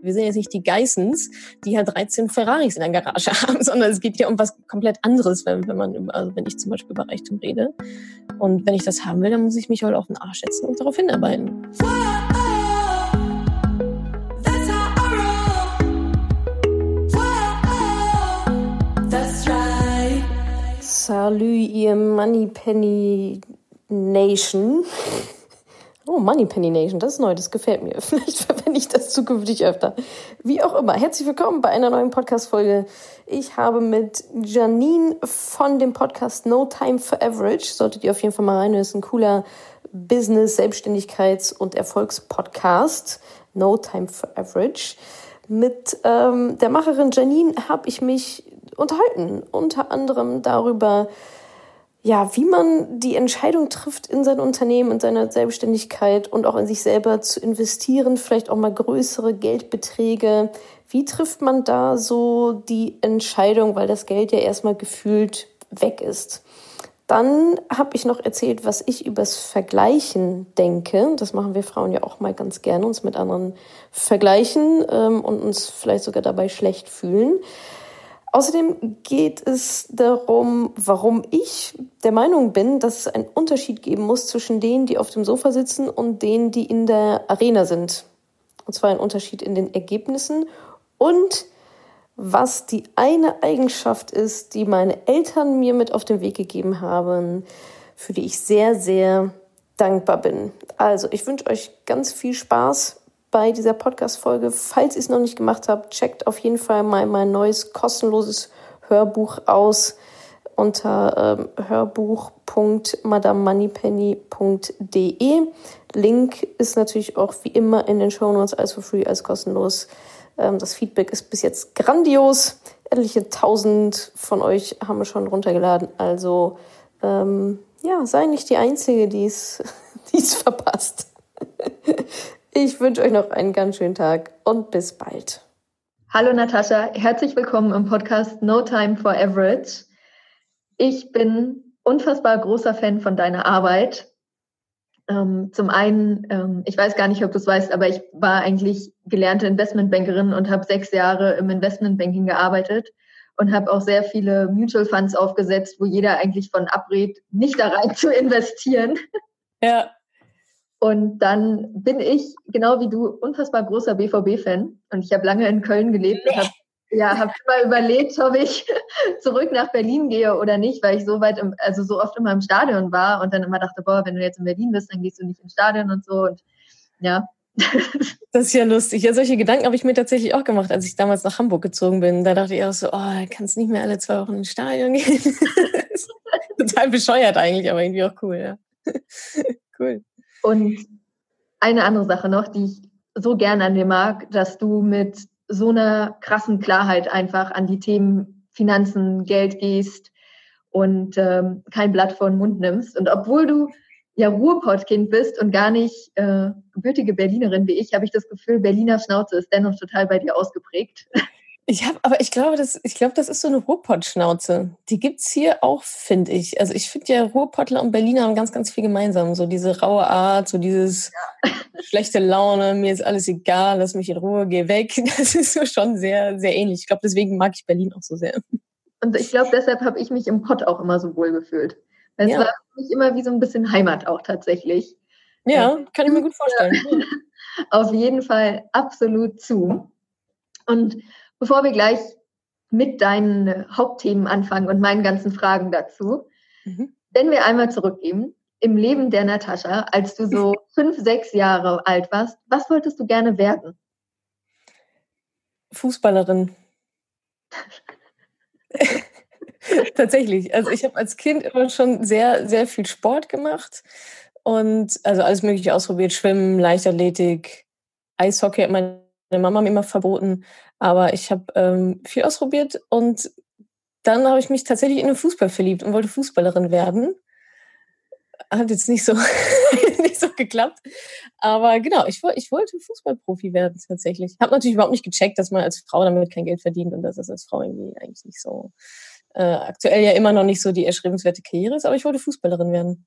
Wir sind jetzt nicht die Geissens, die halt 13 Ferraris in der Garage haben, sondern es geht hier um was komplett anderes, wenn, wenn man also wenn ich zum Beispiel über Reichtum rede. Und wenn ich das haben will, dann muss ich mich halt auf den Arsch setzen und darauf hinarbeiten. Salut, ihr Moneypenny Nation. Oh, Moneypenny Nation, das ist neu, das gefällt mir. Vielleicht verwende ich das zukünftig öfter. Wie auch immer, herzlich willkommen bei einer neuen Podcast-Folge. Ich habe mit Janine von dem Podcast No Time for Average, solltet ihr auf jeden Fall mal rein, das ist ein cooler Business-, Selbstständigkeits- und Erfolgspodcast. No Time for Average. Mit ähm, der Macherin Janine habe ich mich unterhalten, unter anderem darüber, ja, wie man die Entscheidung trifft, in sein Unternehmen, in seiner Selbstständigkeit und auch in sich selber zu investieren, vielleicht auch mal größere Geldbeträge. Wie trifft man da so die Entscheidung, weil das Geld ja erstmal gefühlt weg ist? Dann habe ich noch erzählt, was ich übers Vergleichen denke. Das machen wir Frauen ja auch mal ganz gerne, uns mit anderen vergleichen ähm, und uns vielleicht sogar dabei schlecht fühlen. Außerdem geht es darum, warum ich der Meinung bin, dass es einen Unterschied geben muss zwischen denen, die auf dem Sofa sitzen und denen, die in der Arena sind. Und zwar ein Unterschied in den Ergebnissen und was die eine Eigenschaft ist, die meine Eltern mir mit auf den Weg gegeben haben, für die ich sehr, sehr dankbar bin. Also, ich wünsche euch ganz viel Spaß bei dieser Podcast-Folge. Falls ihr es noch nicht gemacht habt, checkt auf jeden Fall mal mein neues kostenloses Hörbuch aus unter ähm, hörbuch.madamoneypenny.de. Link ist natürlich auch wie immer in den Show Notes, als for free, als kostenlos. Ähm, das Feedback ist bis jetzt grandios. Etliche tausend von euch haben wir schon runtergeladen. Also ähm, ja, sei nicht die Einzige, die es verpasst. Ich wünsche euch noch einen ganz schönen Tag und bis bald. Hallo Natascha, herzlich willkommen im Podcast No Time for Average. Ich bin unfassbar großer Fan von deiner Arbeit. Ähm, zum einen, ähm, ich weiß gar nicht, ob du es weißt, aber ich war eigentlich gelernte Investmentbankerin und habe sechs Jahre im Investmentbanking gearbeitet und habe auch sehr viele Mutual Funds aufgesetzt, wo jeder eigentlich von abrät, nicht da rein zu investieren. Ja. Und dann bin ich, genau wie du, unfassbar großer BVB-Fan. Und ich habe lange in Köln gelebt und habe ja, habe immer überlegt, ob ich zurück nach Berlin gehe oder nicht, weil ich so weit, im, also so oft immer im Stadion war und dann immer dachte, boah, wenn du jetzt in Berlin bist, dann gehst du nicht ins Stadion und so. Und ja. Das ist ja lustig. Ja, solche Gedanken habe ich mir tatsächlich auch gemacht, als ich damals nach Hamburg gezogen bin. Da dachte ich auch so, oh, kannst nicht mehr alle zwei Wochen ins Stadion gehen. Total bescheuert eigentlich, aber irgendwie auch cool, ja. cool. Und eine andere Sache noch, die ich so gern an dir mag, dass du mit so einer krassen Klarheit einfach an die Themen Finanzen, Geld gehst und ähm, kein Blatt vor den Mund nimmst. Und obwohl du ja Ruhrpottkind bist und gar nicht äh, gebürtige Berlinerin wie ich, habe ich das Gefühl, Berliner Schnauze ist dennoch total bei dir ausgeprägt. Ich habe, aber ich glaube, das, ich glaube, das ist so eine Ruhrpott-Schnauze. Die gibt's hier auch, finde ich. Also ich finde ja Ruhrpottler und Berliner haben ganz, ganz viel gemeinsam. So diese raue Art, so dieses ja. schlechte Laune, mir ist alles egal, lass mich in Ruhe, geh weg. Das ist so schon sehr, sehr ähnlich. Ich glaube, deswegen mag ich Berlin auch so sehr. Und ich glaube, deshalb habe ich mich im Pott auch immer so wohl gefühlt. Weil ja. es war für mich immer wie so ein bisschen Heimat auch tatsächlich. Ja, kann ich mir gut vorstellen. Auf jeden Fall absolut zu. Und Bevor wir gleich mit deinen Hauptthemen anfangen und meinen ganzen Fragen dazu, mhm. wenn wir einmal zurückgehen, im Leben der Natascha, als du so fünf, sechs Jahre alt warst, was wolltest du gerne werden? Fußballerin. Tatsächlich. Also ich habe als Kind immer schon sehr, sehr viel Sport gemacht und also alles Mögliche ausprobiert: Schwimmen, Leichtathletik, Eishockey hat meine Mama mir immer verboten. Aber ich habe ähm, viel ausprobiert und dann habe ich mich tatsächlich in den Fußball verliebt und wollte Fußballerin werden. Hat jetzt nicht so, nicht so geklappt. Aber genau, ich, ich wollte Fußballprofi werden tatsächlich. Habe natürlich überhaupt nicht gecheckt, dass man als Frau damit kein Geld verdient und dass das als Frau irgendwie eigentlich nicht so äh, aktuell ja immer noch nicht so die erstrebenswerte Karriere ist, aber ich wollte Fußballerin werden.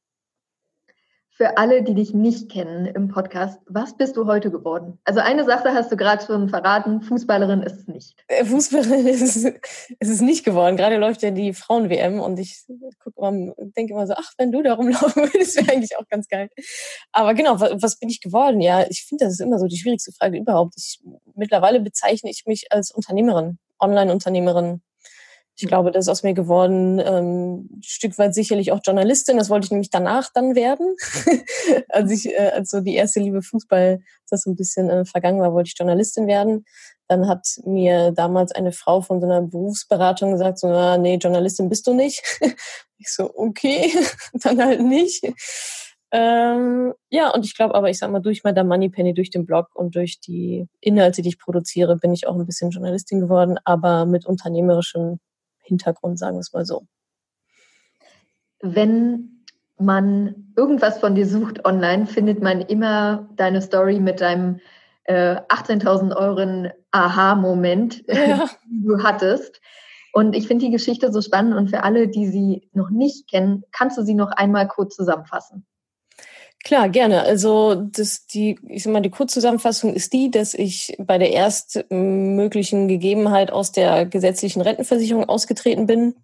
Für alle, die dich nicht kennen im Podcast, was bist du heute geworden? Also eine Sache hast du gerade schon verraten, Fußballerin ist es nicht. Äh, Fußballerin ist es, ist es nicht geworden. Gerade läuft ja die Frauen-WM und ich denke immer so, ach, wenn du da rumlaufen würdest, wäre eigentlich auch ganz geil. Aber genau, was, was bin ich geworden? Ja, ich finde, das ist immer so die schwierigste Frage überhaupt. Ich, mittlerweile bezeichne ich mich als Unternehmerin, Online-Unternehmerin, ich glaube, das ist aus mir geworden, ähm, ein Stück weit sicherlich auch Journalistin. Das wollte ich nämlich danach dann werden. als ich, äh, als so die erste Liebe Fußball, das so ein bisschen äh, vergangen war, wollte ich Journalistin werden. Dann hat mir damals eine Frau von so einer Berufsberatung gesagt, so, na, nee, Journalistin bist du nicht. ich so, okay, dann halt nicht. Ähm, ja, und ich glaube aber, ich sag mal, durch Madame Moneypenny, durch den Blog und durch die Inhalte, die ich produziere, bin ich auch ein bisschen Journalistin geworden, aber mit unternehmerischem Hintergrund, sagen wir es mal so. Wenn man irgendwas von dir sucht online, findet man immer deine Story mit deinem äh, 18.000 Euro Aha-Moment, ja. den du hattest. Und ich finde die Geschichte so spannend und für alle, die sie noch nicht kennen, kannst du sie noch einmal kurz zusammenfassen? Klar, gerne. Also das, die, ich sag mal, die Kurzzusammenfassung ist die, dass ich bei der erstmöglichen Gegebenheit aus der gesetzlichen Rentenversicherung ausgetreten bin.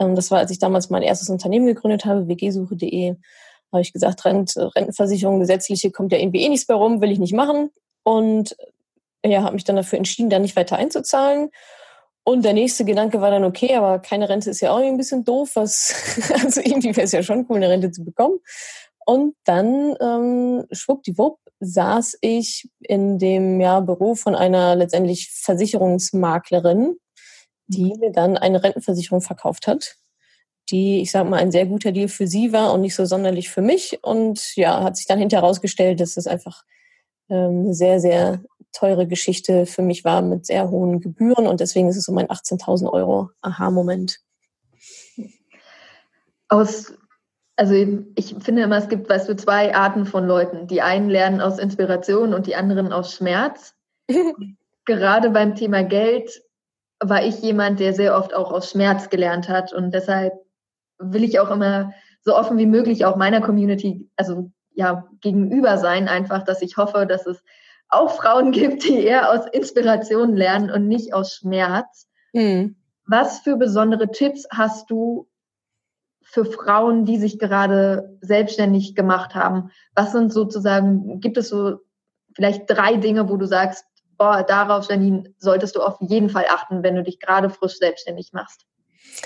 Ähm, das war, als ich damals mein erstes Unternehmen gegründet habe, wgsuche.de. Habe ich gesagt, Rent, Rentenversicherung, gesetzliche, kommt ja irgendwie eh nichts bei rum, will ich nicht machen. Und ja, habe mich dann dafür entschieden, da nicht weiter einzuzahlen. Und der nächste Gedanke war dann, okay, aber keine Rente ist ja auch ein bisschen doof. Was, also irgendwie wäre es ja schon cool, eine Rente zu bekommen. Und dann, ähm, schwuppdiwupp, saß ich in dem ja, Büro von einer letztendlich Versicherungsmaklerin, die mir dann eine Rentenversicherung verkauft hat, die, ich sag mal, ein sehr guter Deal für sie war und nicht so sonderlich für mich. Und ja, hat sich dann hinterher herausgestellt, dass das einfach ähm, eine sehr, sehr teure Geschichte für mich war mit sehr hohen Gebühren. Und deswegen ist es so mein 18.000 Euro Aha-Moment. Aus also ich finde immer, es gibt, weißt du, zwei Arten von Leuten. Die einen lernen aus Inspiration und die anderen aus Schmerz. Gerade beim Thema Geld war ich jemand, der sehr oft auch aus Schmerz gelernt hat. Und deshalb will ich auch immer so offen wie möglich auch meiner Community, also ja, gegenüber sein, einfach, dass ich hoffe, dass es auch Frauen gibt, die eher aus Inspiration lernen und nicht aus Schmerz. Mhm. Was für besondere Tipps hast du für Frauen, die sich gerade selbstständig gemacht haben? Was sind sozusagen, gibt es so vielleicht drei Dinge, wo du sagst, boah, darauf, Janine, solltest du auf jeden Fall achten, wenn du dich gerade frisch selbstständig machst?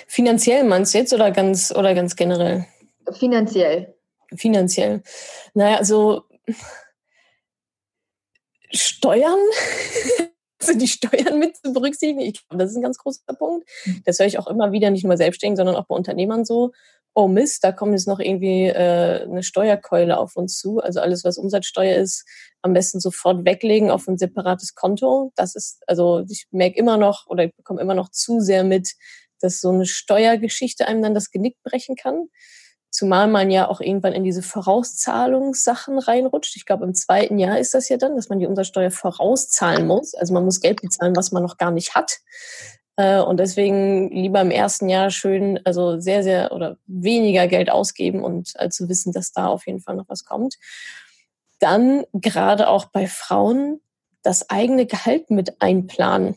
Finanziell meinst du jetzt oder ganz, oder ganz generell? Finanziell. Finanziell. Naja, also Steuern also die Steuern mit zu berücksichtigen. Ich glaube, das ist ein ganz großer Punkt. Mhm. Das höre ich auch immer wieder, nicht nur bei Selbstständigen, sondern auch bei Unternehmern so. Oh Mist, da kommt jetzt noch irgendwie äh, eine Steuerkeule auf uns zu. Also alles, was Umsatzsteuer ist, am besten sofort weglegen auf ein separates Konto. Das ist, also ich merke immer noch oder ich bekomme immer noch zu sehr mit, dass so eine Steuergeschichte einem dann das Genick brechen kann. Zumal man ja auch irgendwann in diese Vorauszahlungssachen reinrutscht. Ich glaube, im zweiten Jahr ist das ja dann, dass man die Umsatzsteuer vorauszahlen muss. Also man muss Geld bezahlen, was man noch gar nicht hat. Äh, und deswegen lieber im ersten Jahr schön, also sehr, sehr oder weniger Geld ausgeben und äh, zu wissen, dass da auf jeden Fall noch was kommt. Dann gerade auch bei Frauen das eigene Gehalt mit einplanen.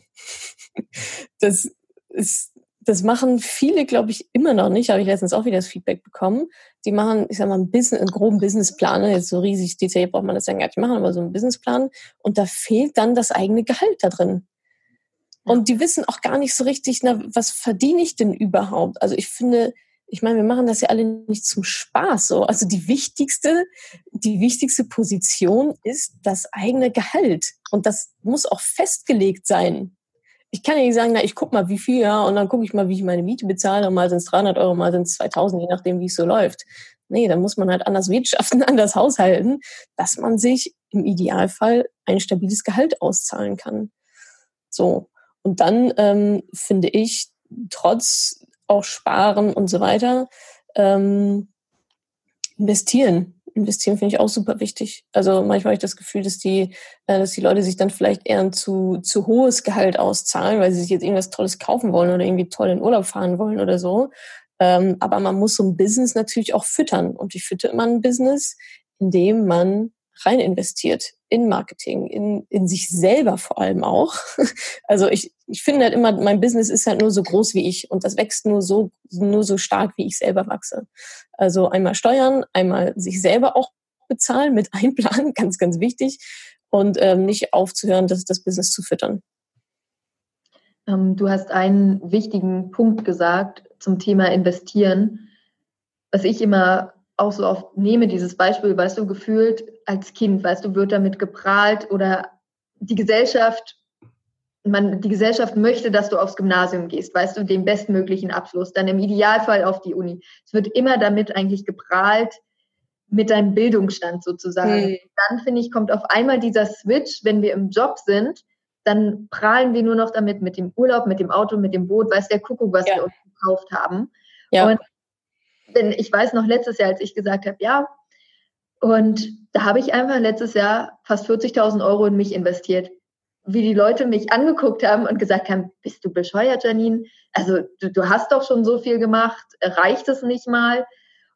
Das ist das machen viele, glaube ich, immer noch nicht. Habe ich letztens auch wieder das Feedback bekommen. Die machen, ich sag mal, einen, Business, einen groben Businessplan. Jetzt so riesig detailliert braucht man das ja gar nicht machen, aber so einen Businessplan. Und da fehlt dann das eigene Gehalt da drin. Und die wissen auch gar nicht so richtig, na, was verdiene ich denn überhaupt? Also ich finde, ich meine, wir machen das ja alle nicht zum Spaß so. Also die wichtigste, die wichtigste Position ist das eigene Gehalt. Und das muss auch festgelegt sein ich kann ja nicht sagen, na, ich guck mal, wie viel, ja, und dann gucke ich mal, wie ich meine Miete bezahle, und mal sind es 300 Euro, mal sind es 2000, je nachdem, wie es so läuft. Nee, dann muss man halt anders wirtschaften, anders haushalten, dass man sich im Idealfall ein stabiles Gehalt auszahlen kann. So. Und dann ähm, finde ich, trotz auch Sparen und so weiter, ähm, investieren investieren finde ich auch super wichtig. Also manchmal habe ich das Gefühl, dass die, äh, dass die Leute sich dann vielleicht eher ein zu, zu hohes Gehalt auszahlen, weil sie sich jetzt irgendwas Tolles kaufen wollen oder irgendwie toll in Urlaub fahren wollen oder so. Ähm, aber man muss so ein Business natürlich auch füttern. Und ich fütter immer ein Business, indem man rein investiert in Marketing, in, in sich selber vor allem auch. Also ich, ich finde halt immer, mein Business ist halt nur so groß wie ich und das wächst nur so, nur so stark, wie ich selber wachse. Also einmal steuern, einmal sich selber auch bezahlen mit einplanen, ganz, ganz wichtig und ähm, nicht aufzuhören, das, das Business zu füttern. Ähm, du hast einen wichtigen Punkt gesagt zum Thema Investieren, was ich immer auch so oft nehme, dieses Beispiel, weißt du, gefühlt als Kind, weißt du, wird damit geprahlt oder die Gesellschaft, man, die Gesellschaft möchte, dass du aufs Gymnasium gehst, weißt du, den bestmöglichen Abschluss, dann im Idealfall auf die Uni. Es wird immer damit eigentlich geprahlt, mit deinem Bildungsstand sozusagen. Mhm. Dann finde ich, kommt auf einmal dieser Switch, wenn wir im Job sind, dann prahlen wir nur noch damit, mit dem Urlaub, mit dem Auto, mit dem Boot, weiß der Kuckuck, was ja. wir uns gekauft haben. Ja. Und denn ich weiß noch letztes Jahr, als ich gesagt habe, ja, und da habe ich einfach letztes Jahr fast 40.000 Euro in mich investiert. Wie die Leute mich angeguckt haben und gesagt haben, bist du bescheuert, Janine? Also du, du hast doch schon so viel gemacht, reicht es nicht mal?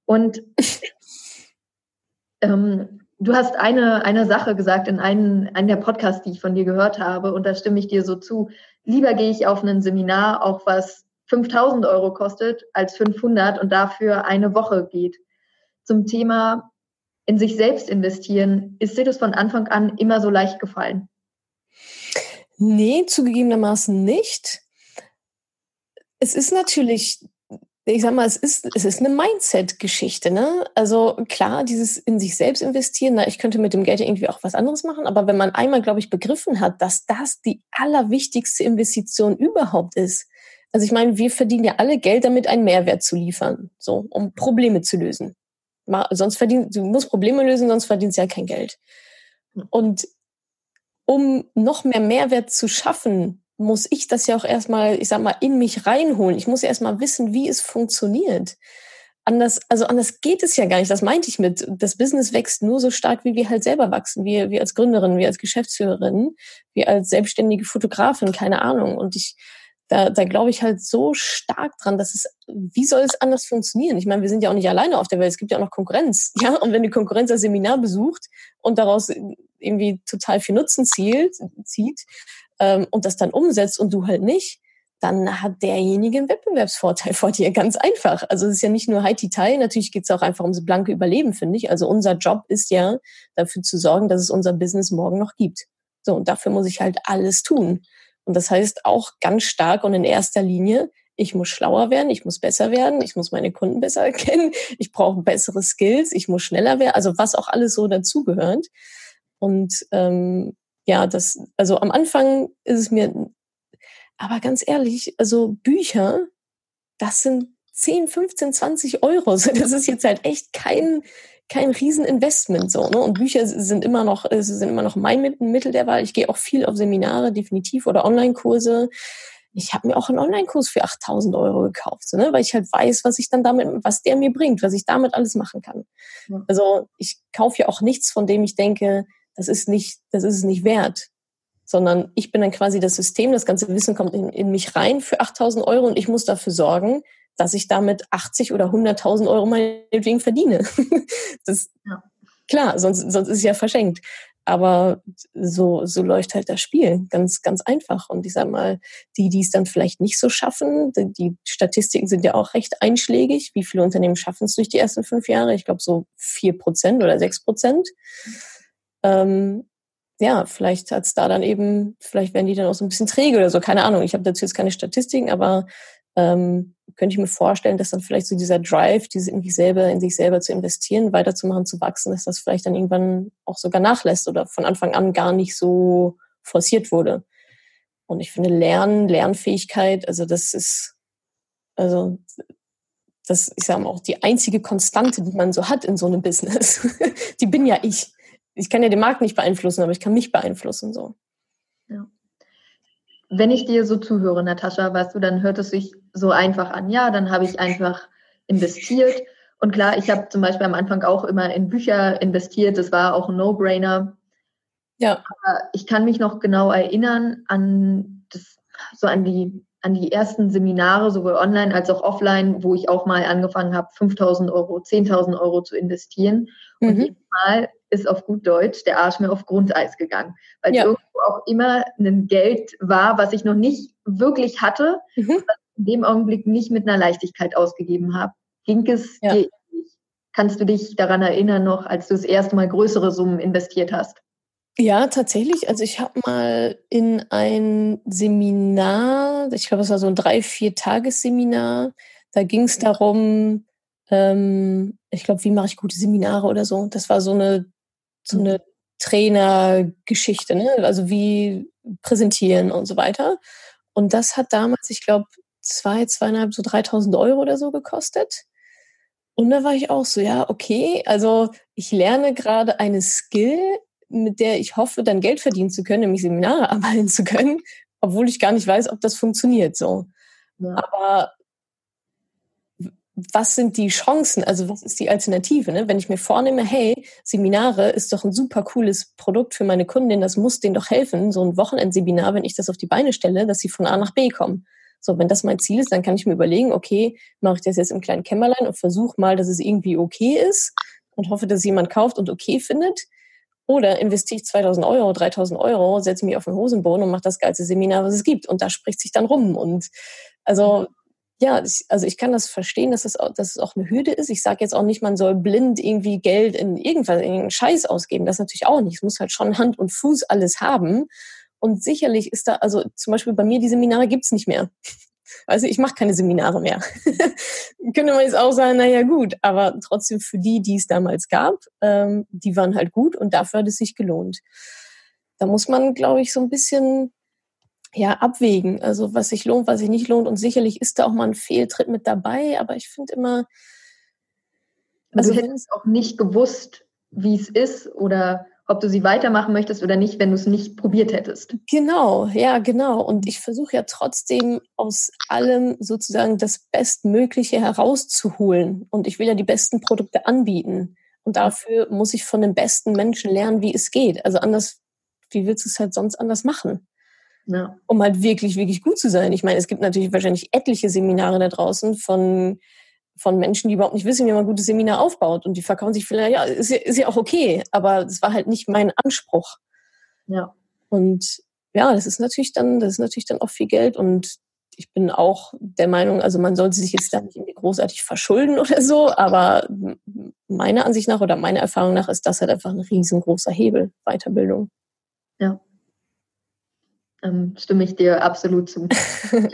Und ähm, du hast eine, eine Sache gesagt in einem, einem der Podcasts, die ich von dir gehört habe, und da stimme ich dir so zu. Lieber gehe ich auf ein Seminar, auch was 5000 Euro kostet, als 500 und dafür eine Woche geht. Zum Thema in sich selbst investieren, ist dir das von Anfang an immer so leicht gefallen? Nee, zugegebenermaßen nicht. Es ist natürlich, ich sag mal, es ist, es ist eine Mindset-Geschichte, ne? Also klar, dieses in sich selbst investieren, na, ich könnte mit dem Geld irgendwie auch was anderes machen, aber wenn man einmal, glaube ich, begriffen hat, dass das die allerwichtigste Investition überhaupt ist, also ich meine, wir verdienen ja alle Geld damit, einen Mehrwert zu liefern, so, um Probleme zu lösen. Sonst verdient, du musst Probleme lösen, sonst verdienst du ja kein Geld. Und um noch mehr Mehrwert zu schaffen, muss ich das ja auch erstmal, ich sag mal, in mich reinholen. Ich muss ja erstmal wissen, wie es funktioniert. Anders, also anders geht es ja gar nicht. Das meinte ich mit. Das Business wächst nur so stark, wie wir halt selber wachsen. Wir, wir als Gründerin, wir als Geschäftsführerin, wir als selbstständige Fotografin, keine Ahnung. Und ich, da, da glaube ich halt so stark dran, dass es, wie soll es anders funktionieren? Ich meine, wir sind ja auch nicht alleine auf der Welt, es gibt ja auch noch Konkurrenz. Ja, und wenn die Konkurrenz das Seminar besucht und daraus irgendwie total viel Nutzen zielt, zieht ähm, und das dann umsetzt und du halt nicht, dann hat derjenige einen Wettbewerbsvorteil vor dir, ganz einfach. Also es ist ja nicht nur Haiti-Tai, natürlich geht es auch einfach ums blanke Überleben, finde ich. Also unser Job ist ja dafür zu sorgen, dass es unser Business morgen noch gibt. So, und dafür muss ich halt alles tun. Und das heißt auch ganz stark und in erster Linie, ich muss schlauer werden, ich muss besser werden, ich muss meine Kunden besser erkennen, ich brauche bessere Skills, ich muss schneller werden, also was auch alles so dazugehört. Und ähm, ja, das, also am Anfang ist es mir, aber ganz ehrlich, also Bücher, das sind 10, 15, 20 Euro. das ist jetzt halt echt kein, kein Rieseninvestment so. Ne? Und Bücher sind immer noch sind immer noch mein Mittel der Wahl. Ich gehe auch viel auf Seminare definitiv oder Online-Kurse. Ich habe mir auch einen Online-Kurs für 8000 Euro gekauft, so, ne? weil ich halt weiß, was ich dann damit, was der mir bringt, was ich damit alles machen kann. Ja. Also ich kaufe ja auch nichts, von dem ich denke, das ist nicht, das ist es nicht wert, sondern ich bin dann quasi das System, das ganze Wissen kommt in, in mich rein für 8000 Euro und ich muss dafür sorgen, dass ich damit 80 oder 100.000 Euro meinetwegen verdiene. das, ja. Klar, sonst, sonst ist es ja verschenkt. Aber so, so läuft halt das Spiel. Ganz, ganz einfach. Und ich sag mal, die, die es dann vielleicht nicht so schaffen, die, die Statistiken sind ja auch recht einschlägig. Wie viele Unternehmen schaffen es durch die ersten fünf Jahre? Ich glaube so vier Prozent oder sechs Prozent. Ähm, ja, vielleicht hat's da dann eben, vielleicht werden die dann auch so ein bisschen träge oder so, keine Ahnung. Ich habe dazu jetzt keine Statistiken, aber ähm, könnte ich mir vorstellen, dass dann vielleicht so dieser Drive, dieses in sich selber, in sich selber zu investieren, weiterzumachen, zu wachsen, dass das vielleicht dann irgendwann auch sogar nachlässt oder von Anfang an gar nicht so forciert wurde. Und ich finde Lernen, Lernfähigkeit, also das ist, also das, ich sage mal, auch die einzige Konstante, die man so hat in so einem Business. die bin ja ich. Ich kann ja den Markt nicht beeinflussen, aber ich kann mich beeinflussen so. Wenn ich dir so zuhöre, Natascha, weißt du, dann hört es sich so einfach an. Ja, dann habe ich einfach investiert. Und klar, ich habe zum Beispiel am Anfang auch immer in Bücher investiert. Das war auch ein No-Brainer. Ja. Aber ich kann mich noch genau erinnern an das, so an die an die ersten Seminare, sowohl online als auch offline, wo ich auch mal angefangen habe, 5000 Euro, 10.000 Euro zu investieren. Mhm. Und jedes Mal ist auf gut Deutsch der Arsch mir auf Grundeis gegangen, weil ja. irgendwo auch immer ein Geld war, was ich noch nicht wirklich hatte, mhm. was ich in dem Augenblick nicht mit einer Leichtigkeit ausgegeben habe. Ging es ja. dir Kannst du dich daran erinnern noch, als du das erste Mal größere Summen investiert hast? Ja, tatsächlich. Also ich habe mal in ein Seminar, ich glaube, es war so ein drei, vier Tagesseminar, da ging es darum, ähm, ich glaube, wie mache ich gute Seminare oder so. Das war so eine, so eine. Trainergeschichte, ne? also wie präsentieren und so weiter. Und das hat damals, ich glaube, zwei, zweieinhalb, so 3000 Euro oder so gekostet. Und da war ich auch so, ja, okay, also ich lerne gerade eine Skill, mit der ich hoffe, dann Geld verdienen zu können, nämlich Seminare arbeiten zu können, obwohl ich gar nicht weiß, ob das funktioniert so. Ja. Aber was sind die Chancen? Also was ist die Alternative? Ne? Wenn ich mir vornehme, hey, Seminare ist doch ein super cooles Produkt für meine Kundin, das muss denen doch helfen, so ein Wochenendseminar, wenn ich das auf die Beine stelle, dass sie von A nach B kommen. So, wenn das mein Ziel ist, dann kann ich mir überlegen, okay, mache ich das jetzt im kleinen Kämmerlein und versuche mal, dass es irgendwie okay ist und hoffe, dass jemand kauft und okay findet. Oder investiere ich 2000 Euro, 3000 Euro, setze mich auf den Hosenboden und mache das geilste Seminar, was es gibt. Und da spricht sich dann rum. Und also ja, also ich kann das verstehen, dass, das auch, dass es auch eine Hürde ist. Ich sage jetzt auch nicht, man soll blind irgendwie Geld in irgendwas, in irgendeinen Scheiß ausgeben. Das natürlich auch nicht. Es muss halt schon Hand und Fuß alles haben. Und sicherlich ist da, also zum Beispiel bei mir, die Seminare gibt's nicht mehr. Also ich mache keine Seminare mehr. Könnte man jetzt auch sagen, naja gut, aber trotzdem für die, die es damals gab, ähm, die waren halt gut und dafür hat es sich gelohnt. Da muss man, glaube ich, so ein bisschen ja abwägen, also was sich lohnt, was sich nicht lohnt. Und sicherlich ist da auch mal ein Fehltritt mit dabei, aber ich finde immer. Also, also du hättest auch nicht gewusst, wie es ist oder ob du sie weitermachen möchtest oder nicht, wenn du es nicht probiert hättest. Genau, ja, genau. Und ich versuche ja trotzdem aus allem sozusagen das Bestmögliche herauszuholen. Und ich will ja die besten Produkte anbieten. Und dafür muss ich von den besten Menschen lernen, wie es geht. Also anders, wie willst du es halt sonst anders machen? Ja. Um halt wirklich, wirklich gut zu sein. Ich meine, es gibt natürlich wahrscheinlich etliche Seminare da draußen von von Menschen, die überhaupt nicht wissen, wie man ein gutes Seminar aufbaut. Und die verkaufen sich vielleicht, ja, ist ja, ist ja auch okay, aber das war halt nicht mein Anspruch. Ja. Und ja, das ist natürlich dann, das ist natürlich dann auch viel Geld und ich bin auch der Meinung, also man sollte sich jetzt da nicht irgendwie großartig verschulden oder so, aber meiner Ansicht nach oder meiner Erfahrung nach ist das halt einfach ein riesengroßer Hebel, Weiterbildung. Ja. Ähm, stimme ich dir absolut zu.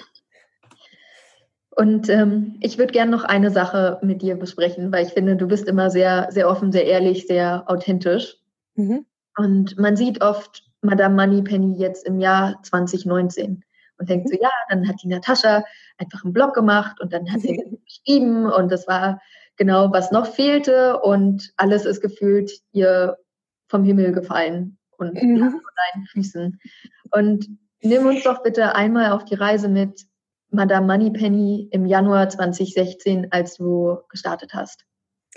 Und ähm, ich würde gerne noch eine Sache mit dir besprechen, weil ich finde, du bist immer sehr, sehr offen, sehr ehrlich, sehr authentisch. Mhm. Und man sieht oft Madame Moneypenny jetzt im Jahr 2019 und denkt so, ja, dann hat die Natascha einfach einen Blog gemacht und dann hat sie geschrieben und das war genau, was noch fehlte und alles ist gefühlt ihr vom Himmel gefallen und mhm. vor deinen Füßen. Und nimm uns doch bitte einmal auf die Reise mit, Madame Moneypenny im Januar 2016, als du gestartet hast?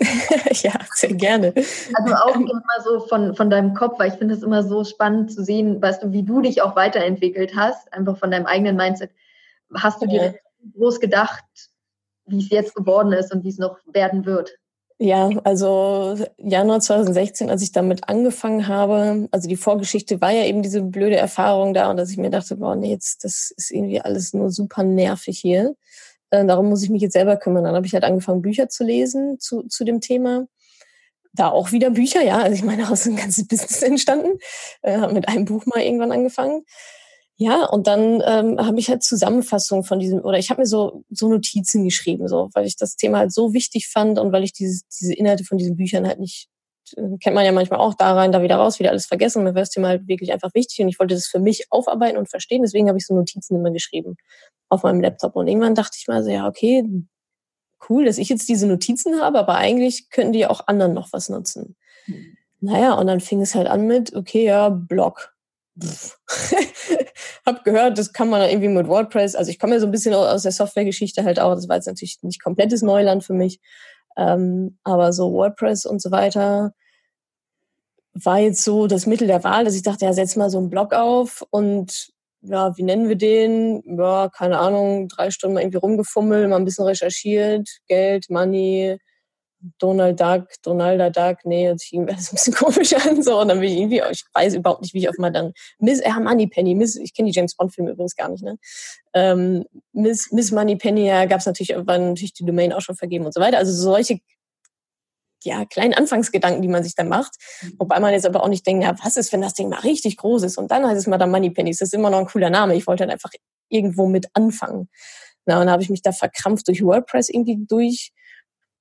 ja, sehr gerne. Also auch immer so von, von deinem Kopf, weil ich finde es immer so spannend zu sehen, weißt du, wie du dich auch weiterentwickelt hast, einfach von deinem eigenen Mindset. Hast du dir groß gedacht, wie es jetzt geworden ist und wie es noch werden wird? Ja, also Januar 2016, als ich damit angefangen habe, also die Vorgeschichte war ja eben diese blöde Erfahrung da und dass ich mir dachte, boah, nee, jetzt, das ist irgendwie alles nur super nervig hier. Äh, darum muss ich mich jetzt selber kümmern. Dann habe ich halt angefangen, Bücher zu lesen zu, zu dem Thema. Da auch wieder Bücher, ja. Also ich meine, daraus ist ein ganzes Business entstanden. Äh, mit einem Buch mal irgendwann angefangen. Ja, und dann ähm, habe ich halt Zusammenfassungen von diesem, oder ich habe mir so, so Notizen geschrieben, so, weil ich das Thema halt so wichtig fand und weil ich diese, diese Inhalte von diesen Büchern halt nicht, äh, kennt man ja manchmal auch da rein, da wieder raus, wieder alles vergessen. Mir war das Thema halt wirklich einfach wichtig und ich wollte das für mich aufarbeiten und verstehen. Deswegen habe ich so Notizen immer geschrieben auf meinem Laptop. Und irgendwann dachte ich mal so, ja, okay, cool, dass ich jetzt diese Notizen habe, aber eigentlich könnten die auch anderen noch was nutzen. Mhm. Naja, und dann fing es halt an mit, okay, ja, Blog hab gehört, das kann man irgendwie mit WordPress. Also ich komme ja so ein bisschen aus der Softwaregeschichte halt auch. Das war jetzt natürlich nicht komplettes Neuland für mich. Ähm, aber so WordPress und so weiter war jetzt so das Mittel der Wahl, dass ich dachte, ja, setz mal so einen Blog auf und ja, wie nennen wir den? Ja, keine Ahnung, drei Stunden mal irgendwie rumgefummelt, mal ein bisschen recherchiert, Geld, Money, Donald Duck, Donalda Duck, nee, jetzt fing das ein bisschen komisch an, so, und dann bin ich irgendwie, ich weiß überhaupt nicht, wie ich auf mal dann, Miss, ja, Moneypenny, Miss, ich kenne die James Bond Filme übrigens gar nicht, ne, ähm, Miss, Miss Moneypenny, ja, gab es natürlich, war natürlich die Domain auch schon vergeben und so weiter, also solche, ja, kleinen Anfangsgedanken, die man sich dann macht, mhm. wobei man jetzt aber auch nicht denkt, ja, was ist, wenn das Ding mal richtig groß ist? Und dann heißt es mal dann Moneypenny, das ist immer noch ein cooler Name, ich wollte dann einfach irgendwo mit anfangen. Na, und dann habe ich mich da verkrampft durch WordPress irgendwie durch,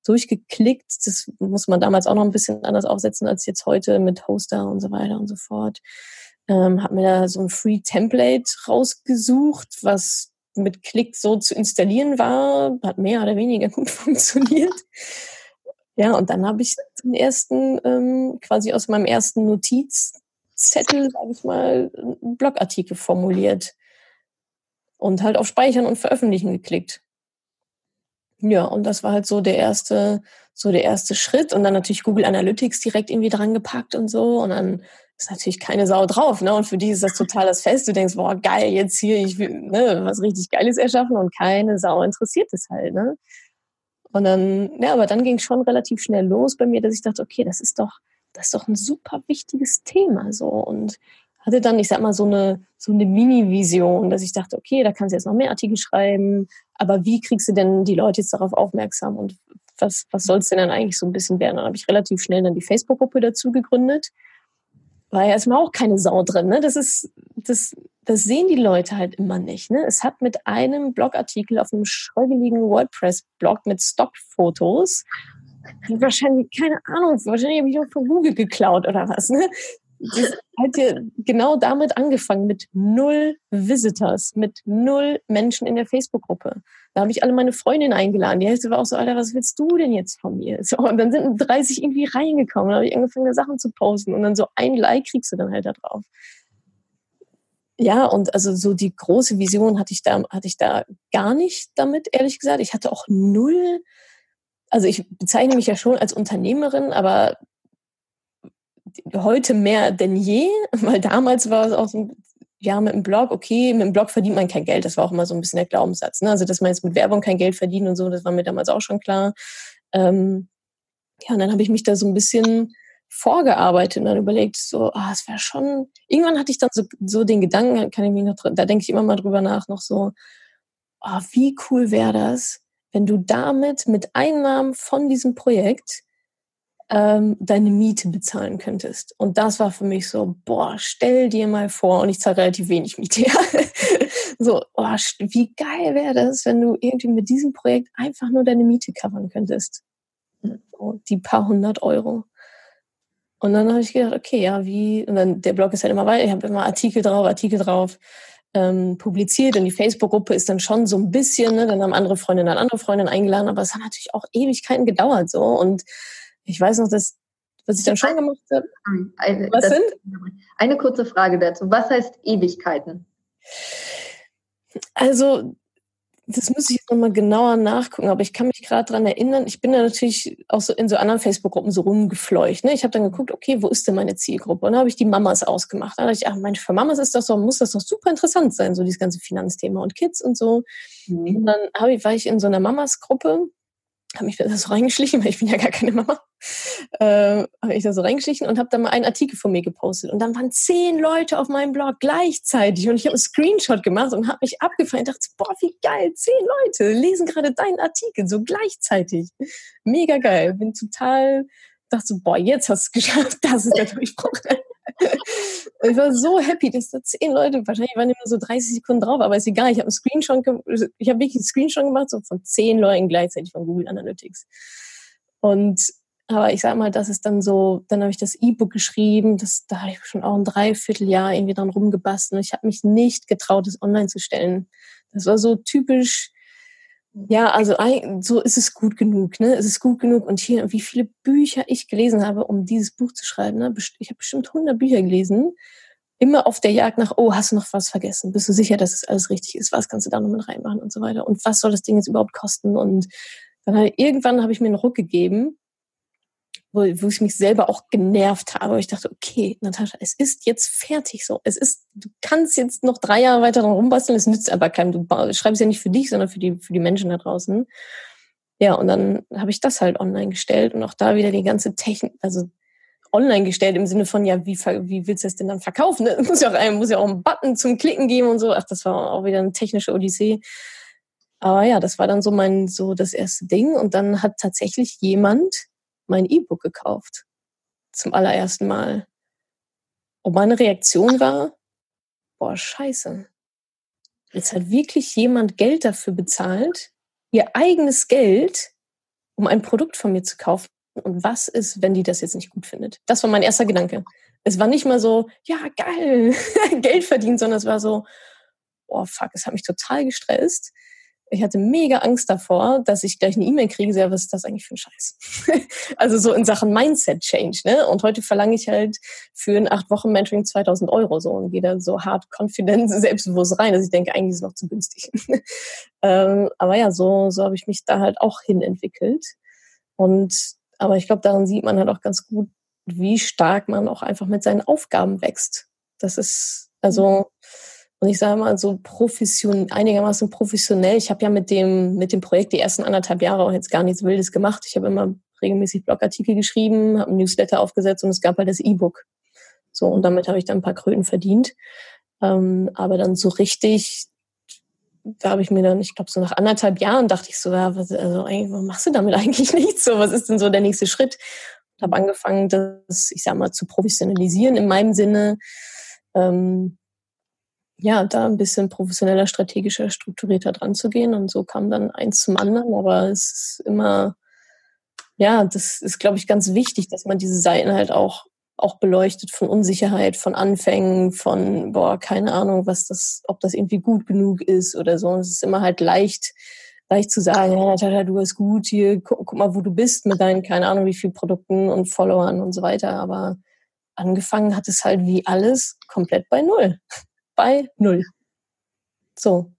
durchgeklickt. Das muss man damals auch noch ein bisschen anders aufsetzen als jetzt heute mit Hoster und so weiter und so fort. Ähm, habe mir da so ein Free Template rausgesucht, was mit Klick so zu installieren war. Hat mehr oder weniger gut funktioniert. Ja, und dann habe ich den ersten, ähm, quasi aus meinem ersten Notizzettel, sage ich mal, einen Blogartikel formuliert. Und halt auf Speichern und Veröffentlichen geklickt. Ja, und das war halt so der erste, so der erste Schritt. Und dann natürlich Google Analytics direkt irgendwie dran gepackt und so. Und dann ist natürlich keine Sau drauf, ne? Und für die ist das total das Fest. Du denkst, boah, geil, jetzt hier, ich will ne, was richtig Geiles erschaffen und keine Sau interessiert es halt, ne? Und dann, ja, aber dann ging es schon relativ schnell los bei mir, dass ich dachte, okay, das ist doch, das ist doch ein super wichtiges Thema, so. Und hatte dann, ich sag mal, so eine, so eine Mini-Vision, dass ich dachte, okay, da kannst du jetzt noch mehr Artikel schreiben, aber wie kriegst du denn die Leute jetzt darauf aufmerksam und was, was soll es denn dann eigentlich so ein bisschen werden? Dann habe ich relativ schnell dann die Facebook-Gruppe dazu gegründet. War ja erstmal auch keine Sau drin. Ne? Das ist, das, das sehen die Leute halt immer nicht. Ne? Es hat mit einem Blogartikel auf einem schreugeligen WordPress-Blog mit Stockfotos wahrscheinlich, keine Ahnung, wahrscheinlich habe ich auch von Google geklaut oder was, ne? Das hat ja genau damit angefangen, mit null Visitors, mit null Menschen in der Facebook-Gruppe. Da habe ich alle meine Freundinnen eingeladen. Die Hälfte war auch so, Alter, was willst du denn jetzt von mir? So, und dann sind 30 irgendwie reingekommen. Da habe ich angefangen, Sachen zu posten. Und dann so ein Like kriegst du dann halt da drauf. Ja, und also so die große Vision hatte ich da, hatte ich da gar nicht damit, ehrlich gesagt. Ich hatte auch null, also ich bezeichne mich ja schon als Unternehmerin, aber heute mehr denn je, weil damals war es auch so, ja, mit dem Blog, okay, mit dem Blog verdient man kein Geld. Das war auch immer so ein bisschen der Glaubenssatz. Ne? Also, dass man jetzt mit Werbung kein Geld verdient und so, das war mir damals auch schon klar. Ähm, ja, und dann habe ich mich da so ein bisschen vorgearbeitet und dann überlegt, so, ah, es wäre schon, irgendwann hatte ich dann so, so den Gedanken, kann ich mich noch, da denke ich immer mal drüber nach, noch so, ah, wie cool wäre das, wenn du damit mit Einnahmen von diesem Projekt ähm, deine Miete bezahlen könntest. Und das war für mich so, boah, stell dir mal vor, und ich zahle relativ wenig Miete. So, boah, wie geil wäre das, wenn du irgendwie mit diesem Projekt einfach nur deine Miete covern könntest. So, die paar hundert Euro. Und dann habe ich gedacht, okay, ja, wie, und dann der Blog ist halt immer weiter, ich habe immer Artikel drauf, Artikel drauf ähm, publiziert und die Facebook-Gruppe ist dann schon so ein bisschen, ne, dann haben andere Freundinnen dann andere Freundinnen eingeladen, aber es hat natürlich auch Ewigkeiten gedauert so und ich weiß noch, dass, was ich dann schon gemacht habe. Eine, was sind? Eine kurze Frage dazu. Was heißt Ewigkeiten? Also, das muss ich jetzt nochmal genauer nachgucken, aber ich kann mich gerade daran erinnern, ich bin da natürlich auch so in so anderen Facebook-Gruppen so rumgefleucht. Ne? Ich habe dann geguckt, okay, wo ist denn meine Zielgruppe? Und dann habe ich die Mamas ausgemacht. Da dachte ich, ach Mensch, für Mamas ist das doch, muss das doch super interessant sein, so dieses ganze Finanzthema und Kids und so. Mhm. Und dann hab ich, war ich in so einer Mamas-Gruppe habe mich da so reingeschlichen, weil ich bin ja gar keine Mama, äh, habe ich da so reingeschlichen und habe da mal einen Artikel von mir gepostet. Und dann waren zehn Leute auf meinem Blog gleichzeitig und ich habe einen Screenshot gemacht und habe mich abgefallen und dachte, boah, wie geil, zehn Leute lesen gerade deinen Artikel so gleichzeitig. Mega geil. Bin total, dachte so, boah, jetzt hast du es geschafft, das ist der Durchbruch ich war so happy, dass da zehn Leute, wahrscheinlich waren immer so 30 Sekunden drauf, aber ist egal. Ich habe einen Screenshot, ich habe wirklich einen Screenshot gemacht, so von zehn Leuten gleichzeitig von Google Analytics. Und aber ich sag mal, das ist dann so, dann habe ich das E-Book geschrieben, das, da habe ich schon auch ein Dreivierteljahr irgendwie dran rumgebastelt und ich habe mich nicht getraut, das online zu stellen. Das war so typisch, ja, also so ist es gut genug, ne? Es ist gut genug. Und hier, wie viele Bücher ich gelesen habe, um dieses Buch zu schreiben. Ne? Ich habe bestimmt 100 Bücher gelesen. Immer auf der Jagd nach, oh, hast du noch was vergessen? Bist du sicher, dass es alles richtig ist? Was kannst du da noch mit reinmachen und so weiter? Und was soll das Ding jetzt überhaupt kosten? Und dann habe irgendwann habe ich mir einen Ruck gegeben wo, wo ich mich selber auch genervt habe. Ich dachte, okay, Natascha, es ist jetzt fertig so. Es ist, du kannst jetzt noch drei Jahre weiter rumbasteln, es nützt aber keinem. Du schreibst ja nicht für dich, sondern für die, für die Menschen da draußen. Ja, und dann habe ich das halt online gestellt und auch da wieder die ganze Technik, also online gestellt im Sinne von, ja, wie, wie willst du es denn dann verkaufen? Es muss ja, auch, muss ja auch einen Button zum Klicken geben und so. Ach, das war auch wieder eine technische Odyssee. Aber ja, das war dann so mein, so das erste Ding. Und dann hat tatsächlich jemand mein E-Book gekauft. Zum allerersten Mal. Und meine Reaktion war, boah, scheiße. Jetzt hat wirklich jemand Geld dafür bezahlt, ihr eigenes Geld, um ein Produkt von mir zu kaufen. Und was ist, wenn die das jetzt nicht gut findet? Das war mein erster Gedanke. Es war nicht mal so, ja, geil, Geld verdient, sondern es war so, oh fuck, es hat mich total gestresst. Ich hatte mega Angst davor, dass ich gleich eine E-Mail kriege, ja, was ist das eigentlich für ein Scheiß? also so in Sachen Mindset-Change, ne? Und heute verlange ich halt für ein acht Wochen Mentoring 2000 Euro so und gehe da so hart confident selbstbewusst rein, dass ich denke, eigentlich ist es noch zu günstig. ähm, aber ja, so, so habe ich mich da halt auch hin entwickelt. Und aber ich glaube, daran sieht man halt auch ganz gut, wie stark man auch einfach mit seinen Aufgaben wächst. Das ist, also, und ich sage mal so profession, einigermaßen professionell. Ich habe ja mit dem, mit dem Projekt die ersten anderthalb Jahre auch jetzt gar nichts Wildes gemacht. Ich habe immer regelmäßig Blogartikel geschrieben, habe ein Newsletter aufgesetzt und es gab halt das E-Book. So, und damit habe ich dann ein paar Kröten verdient. Ähm, aber dann so richtig da habe ich mir dann, ich glaube, so nach anderthalb Jahren dachte ich so, ja, was, also eigentlich, warum machst du damit eigentlich nichts? So, was ist denn so der nächste Schritt? Und habe angefangen, das, ich sag mal, zu professionalisieren in meinem Sinne. Ähm, ja, da ein bisschen professioneller, strategischer, strukturierter dran zu gehen. Und so kam dann eins zum anderen. Aber es ist immer, ja, das ist, glaube ich, ganz wichtig, dass man diese Seiten halt auch auch beleuchtet von Unsicherheit, von Anfängen, von, boah, keine Ahnung, was das, ob das irgendwie gut genug ist oder so. Und es ist immer halt leicht, leicht zu sagen, ja, Natascha, du bist gut, hier, guck, guck, mal, wo du bist mit deinen, keine Ahnung, wie viel Produkten und Followern und so weiter. Aber angefangen hat es halt wie alles komplett bei Null. Bei Null. So.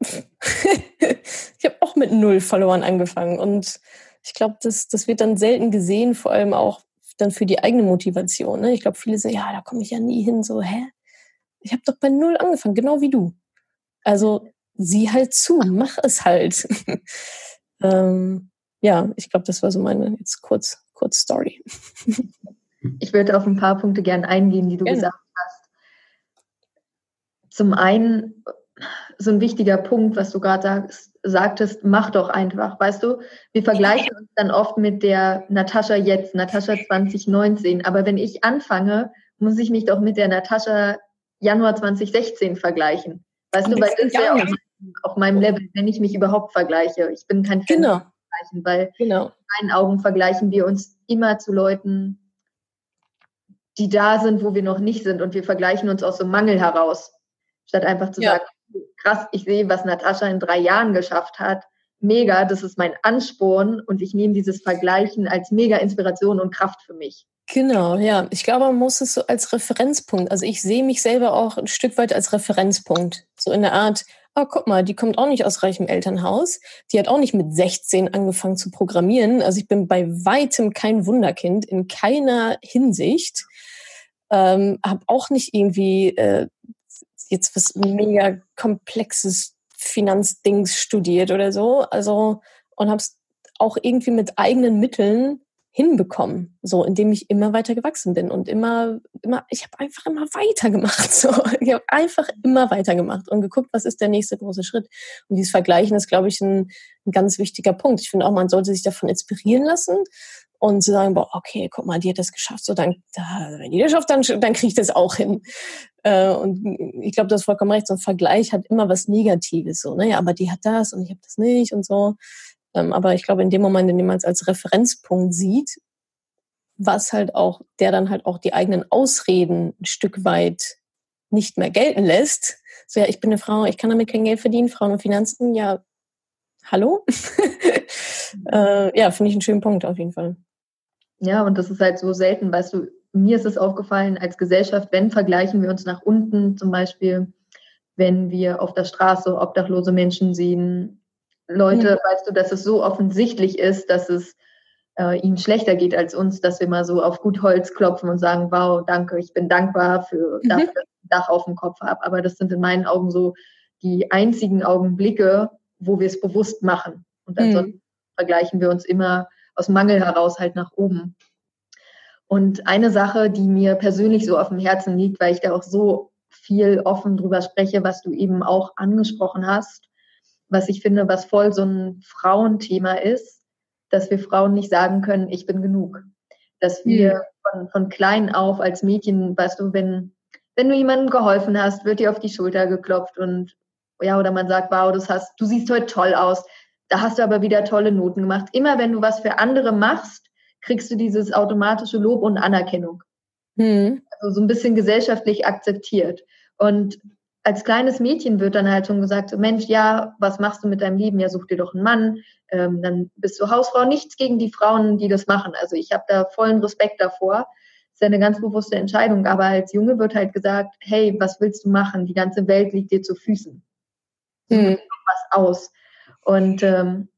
ich habe auch mit Null Followern angefangen und ich glaube, das, das wird dann selten gesehen, vor allem auch, dann für die eigene Motivation. Ne? Ich glaube, viele sagen, ja, da komme ich ja nie hin. So, hä? Ich habe doch bei null angefangen, genau wie du. Also sieh halt zu, mach es halt. ähm, ja, ich glaube, das war so meine jetzt kurz, kurz Story. ich würde auf ein paar Punkte gerne eingehen, die du gerne. gesagt hast. Zum einen so ein wichtiger Punkt, was du gerade sagtest, mach doch einfach. Weißt du, wir vergleichen uns dann oft mit der Natascha jetzt, Natascha 2019. Aber wenn ich anfange, muss ich mich doch mit der Natascha Januar 2016 vergleichen. Weißt du, weil das ist ja auf, auf, meinem Level, wenn ich mich überhaupt vergleiche. Ich bin kein Fan genau. vergleichen, weil genau. in meinen Augen vergleichen wir uns immer zu Leuten, die da sind, wo wir noch nicht sind. Und wir vergleichen uns aus so Mangel heraus. Statt einfach zu ja. sagen, krass, ich sehe, was Natascha in drei Jahren geschafft hat. Mega, das ist mein Ansporn und ich nehme dieses Vergleichen als mega Inspiration und Kraft für mich. Genau, ja. Ich glaube, man muss es so als Referenzpunkt, also ich sehe mich selber auch ein Stück weit als Referenzpunkt. So in der Art, oh, guck mal, die kommt auch nicht aus reichem Elternhaus. Die hat auch nicht mit 16 angefangen zu programmieren. Also ich bin bei weitem kein Wunderkind, in keiner Hinsicht. Ähm, habe auch nicht irgendwie äh, jetzt was mega komplexes Finanzdings studiert oder so. Also und habe es auch irgendwie mit eigenen Mitteln hinbekommen, so indem ich immer weiter gewachsen bin und immer, immer, ich habe einfach immer weitergemacht. So, ich habe einfach immer weitergemacht und geguckt, was ist der nächste große Schritt. Und dieses Vergleichen ist, glaube ich, ein, ein ganz wichtiger Punkt. Ich finde auch, man sollte sich davon inspirieren lassen und zu sagen, boah, okay, guck mal, die hat das geschafft, so dann, wenn die das schafft, dann, dann kriege ich das auch hin. Äh, und ich glaube, du hast vollkommen recht, so ein Vergleich hat immer was Negatives, so, ne, aber die hat das und ich habe das nicht und so. Ähm, aber ich glaube, in dem Moment, in dem man es als Referenzpunkt sieht, was halt auch, der dann halt auch die eigenen Ausreden ein Stück weit nicht mehr gelten lässt. So, ja, ich bin eine Frau, ich kann damit kein Geld verdienen, Frauen und Finanzen, ja, hallo? äh, ja, finde ich einen schönen Punkt auf jeden Fall. Ja, und das ist halt so selten, weißt du, mir ist es aufgefallen, als Gesellschaft, wenn vergleichen wir uns nach unten zum Beispiel, wenn wir auf der Straße obdachlose Menschen sehen, Leute, mhm. weißt du, dass es so offensichtlich ist, dass es äh, ihm schlechter geht als uns, dass wir mal so auf gut Holz klopfen und sagen, wow, danke, ich bin dankbar für mhm. dafür, dass ich ein Dach auf dem Kopf habe. Aber das sind in meinen Augen so die einzigen Augenblicke, wo wir es bewusst machen. Und ansonsten mhm. vergleichen wir uns immer aus Mangel heraus halt nach oben. Und eine Sache, die mir persönlich so auf dem Herzen liegt, weil ich da auch so viel offen drüber spreche, was du eben auch angesprochen hast, was ich finde, was voll so ein Frauenthema ist, dass wir Frauen nicht sagen können, ich bin genug. Dass wir mhm. von, von klein auf als Mädchen, weißt du, wenn, wenn du jemandem geholfen hast, wird dir auf die Schulter geklopft und ja, oder man sagt, wow, das hast, du siehst heute toll aus, da hast du aber wieder tolle Noten gemacht. Immer wenn du was für andere machst, kriegst du dieses automatische Lob und Anerkennung. Mhm. Also so ein bisschen gesellschaftlich akzeptiert. Und als kleines Mädchen wird dann halt schon gesagt, so, Mensch, ja, was machst du mit deinem Leben? Ja, such dir doch einen Mann, ähm, dann bist du Hausfrau. Nichts gegen die Frauen, die das machen. Also ich habe da vollen Respekt davor. Das ist ja eine ganz bewusste Entscheidung. Aber als Junge wird halt gesagt, hey, was willst du machen? Die ganze Welt liegt dir zu Füßen. Mhm. Was aus. Und ähm,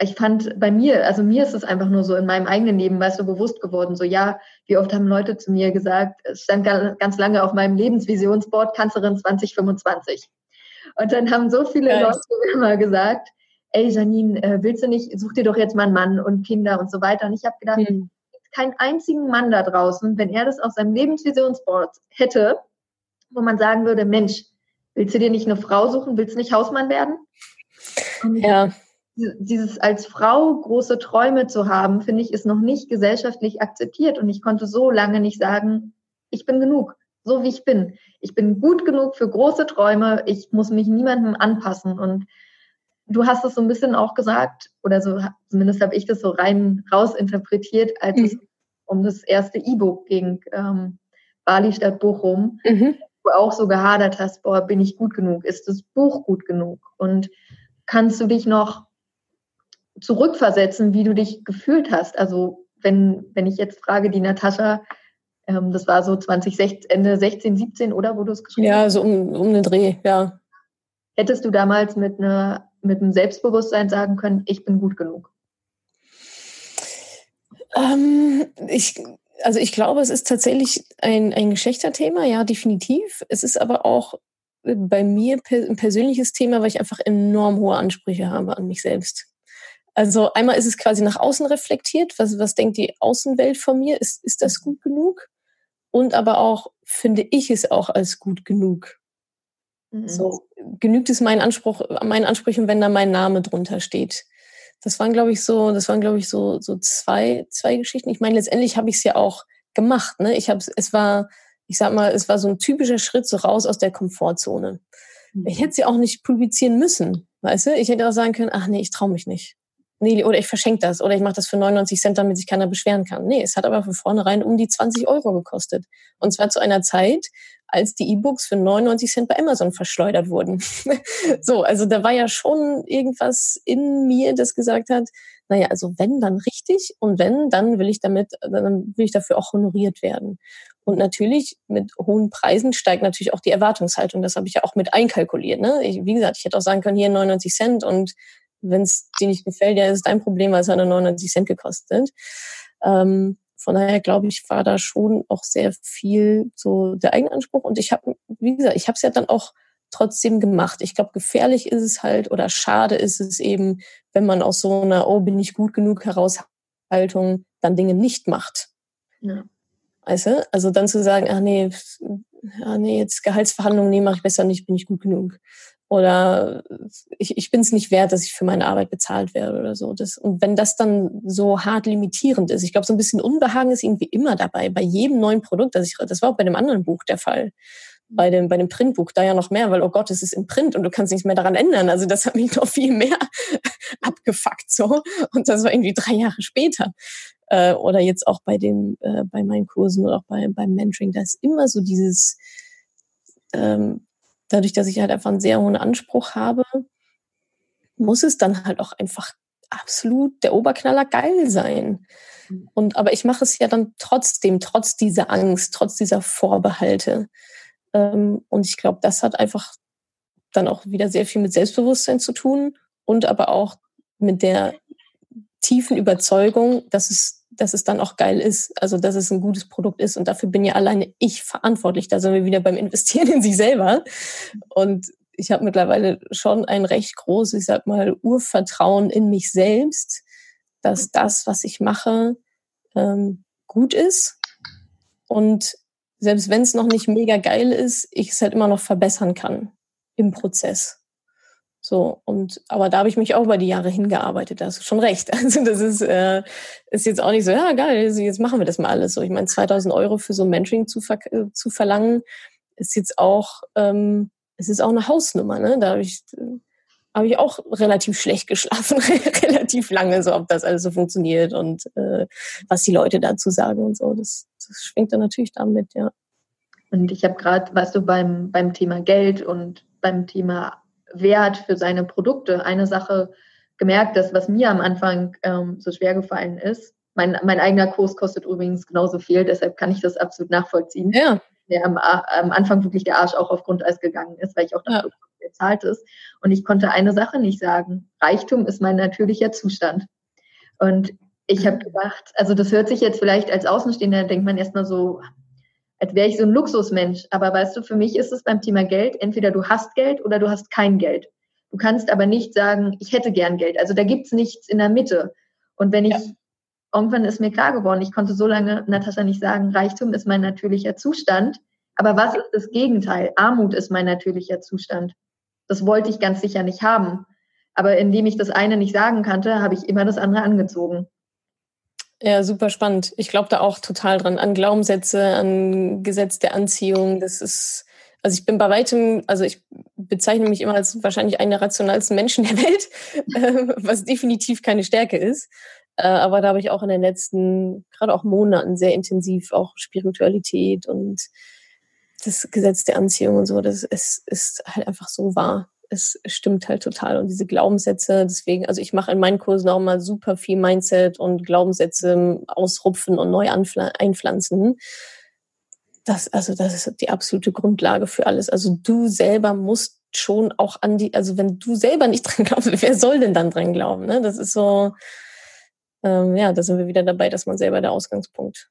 ich fand bei mir, also mir ist es einfach nur so in meinem eigenen Leben, weißt du, bewusst geworden, so ja, wie oft haben Leute zu mir gesagt, es stand ganz lange auf meinem Lebensvisionsboard, Kanzlerin 2025. Und dann haben so viele Geist. Leute immer gesagt, ey Janine, äh, willst du nicht, such dir doch jetzt mal einen Mann und Kinder und so weiter. Und ich habe gedacht, hm. keinen einzigen Mann da draußen, wenn er das auf seinem Lebensvisionsboard hätte, wo man sagen würde, Mensch, willst du dir nicht eine Frau suchen, willst du nicht Hausmann werden? Und ja dieses als Frau große Träume zu haben, finde ich, ist noch nicht gesellschaftlich akzeptiert. Und ich konnte so lange nicht sagen, ich bin genug, so wie ich bin. Ich bin gut genug für große Träume. Ich muss mich niemandem anpassen. Und du hast es so ein bisschen auch gesagt, oder so, zumindest habe ich das so rein rausinterpretiert, als mhm. es um das erste E-Book ging, ähm, Bali statt Bochum, mhm. wo du auch so gehadert hast, boah, bin ich gut genug? Ist das Buch gut genug? Und kannst du dich noch zurückversetzen, wie du dich gefühlt hast. Also wenn, wenn ich jetzt frage, die Natascha, ähm, das war so 2016, Ende 16, 17, oder wo du es geschrieben hast? Ja, so um, um den Dreh, ja. Hättest du damals mit, einer, mit einem Selbstbewusstsein sagen können, ich bin gut genug? Ähm, ich, also ich glaube, es ist tatsächlich ein, ein Geschlechterthema, ja, definitiv. Es ist aber auch bei mir ein persönliches Thema, weil ich einfach enorm hohe Ansprüche habe an mich selbst. Also einmal ist es quasi nach außen reflektiert, was, was denkt die Außenwelt von mir, ist, ist das gut genug? Und aber auch, finde ich es auch als gut genug? Mhm. So, genügt es meinen Anspruch, meinen Ansprüchen, wenn da mein Name drunter steht? Das waren, glaube ich, so, das waren, glaube ich, so, so zwei, zwei Geschichten. Ich meine, letztendlich habe ich es ja auch gemacht, ne? Ich habe es war, ich sag mal, es war so ein typischer Schritt so raus aus der Komfortzone. Mhm. Ich hätte sie auch nicht publizieren müssen, weißt du? Ich hätte auch sagen können, ach nee, ich traue mich nicht nee, oder ich verschenke das oder ich mache das für 99 Cent, damit sich keiner beschweren kann. Nee, es hat aber von vornherein um die 20 Euro gekostet. Und zwar zu einer Zeit, als die E-Books für 99 Cent bei Amazon verschleudert wurden. so, also da war ja schon irgendwas in mir, das gesagt hat, naja, also wenn, dann richtig und wenn, dann will ich damit, dann will ich dafür auch honoriert werden. Und natürlich mit hohen Preisen steigt natürlich auch die Erwartungshaltung. Das habe ich ja auch mit einkalkuliert. Ne? Ich, wie gesagt, ich hätte auch sagen können, hier 99 Cent und wenn es dir nicht gefällt, ja, ist dein Problem, weil es hat 99 Cent gekostet. Ähm, von daher glaube ich, war da schon auch sehr viel so der Eigenanspruch. Und ich habe, wie gesagt, ich habe es ja dann auch trotzdem gemacht. Ich glaube, gefährlich ist es halt oder schade ist es eben, wenn man aus so einer, oh, bin ich gut genug Heraushaltung dann Dinge nicht macht. Ja. Weißt du? Also dann zu sagen, ach nee, ja, nee, jetzt Gehaltsverhandlungen, nee, mache ich besser nicht, bin ich gut genug oder ich, ich bin es nicht wert, dass ich für meine Arbeit bezahlt werde oder so. Das, und wenn das dann so hart limitierend ist, ich glaube, so ein bisschen Unbehagen ist irgendwie immer dabei, bei jedem neuen Produkt. Das, ich, das war auch bei dem anderen Buch der Fall. Bei dem, bei dem Printbuch da ja noch mehr, weil, oh Gott, es ist im Print und du kannst nichts mehr daran ändern. Also das hat mich noch viel mehr abgefuckt so. Und das war irgendwie drei Jahre später. Äh, oder jetzt auch bei dem, äh, bei meinen Kursen oder auch bei, beim Mentoring, da ist immer so dieses, ähm, dadurch, dass ich halt einfach einen sehr hohen Anspruch habe, muss es dann halt auch einfach absolut der Oberknaller geil sein. Mhm. Und aber ich mache es ja dann trotzdem, trotz dieser Angst, trotz dieser Vorbehalte. Ähm, und ich glaube, das hat einfach dann auch wieder sehr viel mit Selbstbewusstsein zu tun und aber auch mit der tiefen Überzeugung, dass es, dass es dann auch geil ist, also dass es ein gutes Produkt ist. Und dafür bin ja alleine ich verantwortlich. Da sind wir wieder beim Investieren in sich selber. Und ich habe mittlerweile schon ein recht großes, ich sag mal, Urvertrauen in mich selbst, dass das, was ich mache, ähm, gut ist. Und selbst wenn es noch nicht mega geil ist, ich es halt immer noch verbessern kann im Prozess. So, und aber da habe ich mich auch über die Jahre hingearbeitet, da hast du schon recht. Also das ist, äh, ist jetzt auch nicht so, ja geil, also jetzt machen wir das mal alles. So, ich meine, 2000 Euro für so ein Mentoring zu, ver zu verlangen, ist jetzt auch, ähm, es ist auch eine Hausnummer, ne? Da habe ich, habe ich auch relativ schlecht geschlafen, relativ lange, so ob das alles so funktioniert und äh, was die Leute dazu sagen und so. Das, das schwingt dann natürlich damit, ja. Und ich habe gerade, weißt du, beim, beim Thema Geld und beim Thema Wert für seine Produkte eine Sache gemerkt, dass was mir am Anfang ähm, so schwer gefallen ist. Mein, mein eigener Kurs kostet übrigens genauso viel, deshalb kann ich das absolut nachvollziehen. Ja. Der am, am Anfang wirklich der Arsch auch auf Grundeis gegangen ist, weil ich auch dachte, ja. bezahlt ist. Und ich konnte eine Sache nicht sagen. Reichtum ist mein natürlicher Zustand. Und ich habe gedacht, also das hört sich jetzt vielleicht als Außenstehender, denkt man erstmal so, als wäre ich so ein Luxusmensch. Aber weißt du, für mich ist es beim Thema Geld, entweder du hast Geld oder du hast kein Geld. Du kannst aber nicht sagen, ich hätte gern Geld. Also da gibt's nichts in der Mitte. Und wenn ich, ja. irgendwann ist mir klar geworden, ich konnte so lange, Natascha, nicht sagen, Reichtum ist mein natürlicher Zustand. Aber was ist das Gegenteil? Armut ist mein natürlicher Zustand. Das wollte ich ganz sicher nicht haben. Aber indem ich das eine nicht sagen kannte, habe ich immer das andere angezogen. Ja, super spannend. Ich glaube da auch total dran. An Glaubenssätze, an Gesetz der Anziehung. Das ist, also ich bin bei weitem, also ich bezeichne mich immer als wahrscheinlich einen der rationalsten Menschen der Welt, äh, was definitiv keine Stärke ist. Äh, aber da habe ich auch in den letzten, gerade auch Monaten sehr intensiv auch Spiritualität und das Gesetz der Anziehung und so, das ist, ist halt einfach so wahr es stimmt halt total. Und diese Glaubenssätze, deswegen, also ich mache in meinen Kursen auch mal super viel Mindset und Glaubenssätze ausrupfen und neu einpflanzen. Das, also das ist die absolute Grundlage für alles. Also du selber musst schon auch an die, also wenn du selber nicht dran glaubst, wer soll denn dann dran glauben? Ne? Das ist so, ähm, ja, da sind wir wieder dabei, dass man selber der Ausgangspunkt